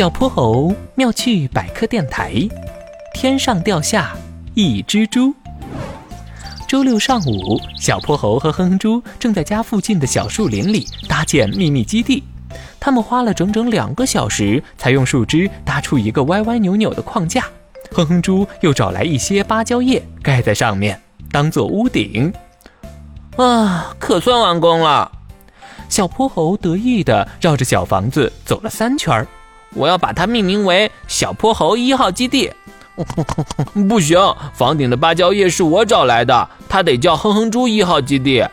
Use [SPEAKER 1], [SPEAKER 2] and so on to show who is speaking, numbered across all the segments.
[SPEAKER 1] 小泼猴妙趣百科电台，天上掉下一只猪。周六上午，小泼猴和哼哼猪正在家附近的小树林里搭建秘密基地。他们花了整整两个小时，才用树枝搭出一个歪歪扭扭的框架。哼哼猪又找来一些芭蕉叶盖在上面，当做屋顶。
[SPEAKER 2] 啊，可算完工了！
[SPEAKER 1] 小泼猴得意地绕着小房子走了三圈儿。
[SPEAKER 2] 我要把它命名为小泼猴一号基地。不行，房顶的芭蕉叶是我找来的，它得叫哼哼猪一号基地，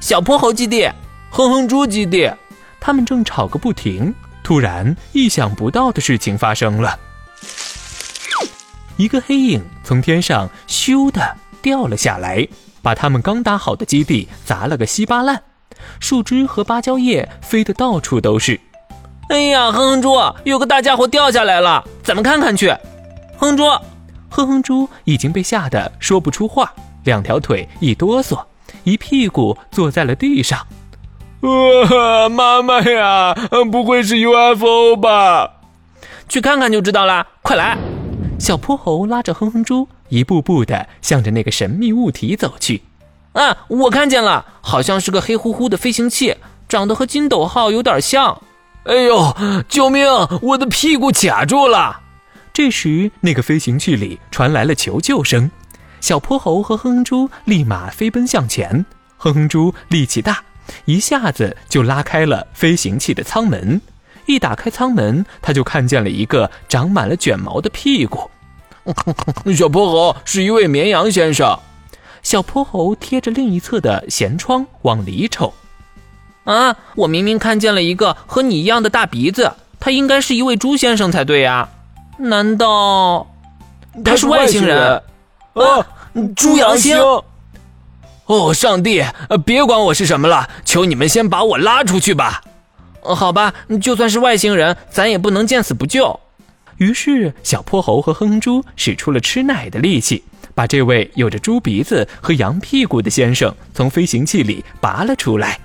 [SPEAKER 2] 小泼猴基地，哼哼猪基地。
[SPEAKER 1] 他们正吵个不停，突然意想不到的事情发生了，一个黑影从天上咻的掉了下来，把他们刚搭好的基地砸了个稀巴烂，树枝和芭蕉叶飞得到处都是。
[SPEAKER 2] 哎呀，哼哼猪，有个大家伙掉下来了，咱们看看去。哼猪，
[SPEAKER 1] 哼哼猪已经被吓得说不出话，两条腿一哆嗦，一屁股坐在了地上。
[SPEAKER 3] 呃，妈妈呀，不会是 UFO 吧？
[SPEAKER 2] 去看看就知道啦，快来！
[SPEAKER 1] 小泼猴拉着哼哼猪，一步步的向着那个神秘物体走去。
[SPEAKER 2] 啊，我看见了，好像是个黑乎乎的飞行器，长得和金斗号有点像。
[SPEAKER 3] 哎呦，救命！我的屁股卡住了。
[SPEAKER 1] 这时，那个飞行器里传来了求救声。小泼猴和哼哼猪立马飞奔向前。哼哼猪力气大。一下子就拉开了飞行器的舱门，一打开舱门，他就看见了一个长满了卷毛的屁股。
[SPEAKER 3] 小泼猴是一位绵羊先生。
[SPEAKER 1] 小泼猴贴着另一侧的舷窗往里瞅。
[SPEAKER 2] 啊，我明明看见了一个和你一样的大鼻子，他应该是一位猪先生才对呀？难道
[SPEAKER 3] 他是外星人？
[SPEAKER 2] 啊，猪阳星。
[SPEAKER 3] 哦，上帝！别管我是什么了，求你们先把我拉出去吧。
[SPEAKER 2] 好吧，就算是外星人，咱也不能见死不救。
[SPEAKER 1] 于是，小泼猴和哼哼猪使出了吃奶的力气，把这位有着猪鼻子和羊屁股的先生从飞行器里拔了出来。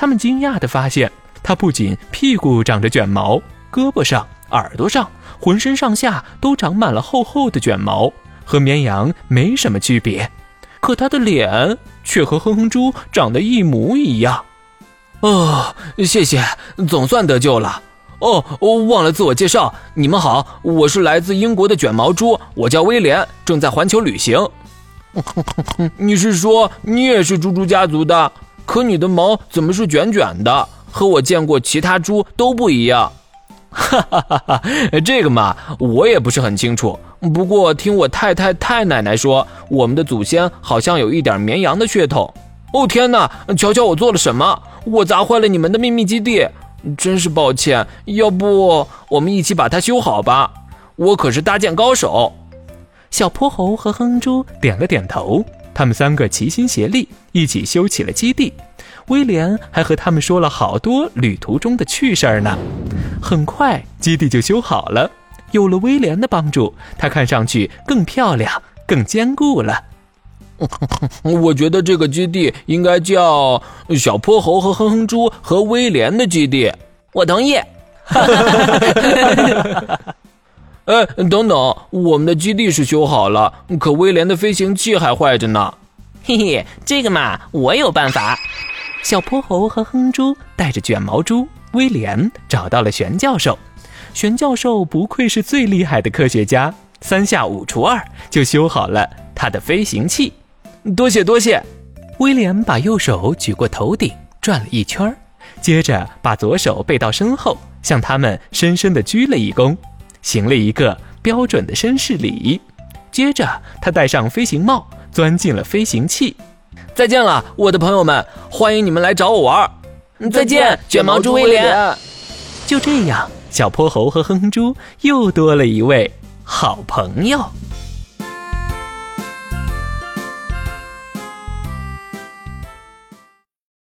[SPEAKER 1] 他们惊讶地发现，他不仅屁股长着卷毛，胳膊上、耳朵上、浑身上下都长满了厚厚的卷毛，和绵羊没什么区别。可他的脸却和哼哼猪长得一模一样。
[SPEAKER 3] 哦，谢谢，总算得救了。哦，我忘了自我介绍，你们好，我是来自英国的卷毛猪，我叫威廉，正在环球旅行。你是说你也是猪猪家族的？可你的毛怎么是卷卷的？和我见过其他猪都不一样。哈哈哈哈这个嘛，我也不是很清楚。不过听我太太太奶奶说，我们的祖先好像有一点绵羊的血统。哦天哪，瞧瞧我做了什么！我砸坏了你们的秘密基地，真是抱歉。要不我们一起把它修好吧？我可是搭建高手。
[SPEAKER 1] 小泼猴和哼哼猪点了点头，他们三个齐心协力，一起修起了基地。威廉还和他们说了好多旅途中的趣事儿呢。很快，基地就修好了。有了威廉的帮助，它看上去更漂亮、更坚固了。
[SPEAKER 3] 我觉得这个基地应该叫小泼猴和哼哼猪和威廉的基地。
[SPEAKER 2] 我同意。
[SPEAKER 3] 哎，等等，我们的基地是修好了，可威廉的飞行器还坏着呢。
[SPEAKER 2] 嘿嘿，这个嘛，我有办法。
[SPEAKER 1] 小泼猴和哼猪带着卷毛猪威廉找到了玄教授。玄教授不愧是最厉害的科学家，三下五除二就修好了他的飞行器。
[SPEAKER 3] 多谢多谢！
[SPEAKER 1] 威廉把右手举过头顶转了一圈，接着把左手背到身后，向他们深深地鞠了一躬，行了一个标准的绅士礼。接着他戴上飞行帽，钻进了飞行器。
[SPEAKER 3] 再见了，我的朋友们！欢迎你们来找我玩。
[SPEAKER 2] 再见，卷毛猪威廉。
[SPEAKER 1] 就这样。小泼猴和哼哼猪又多了一位好朋友。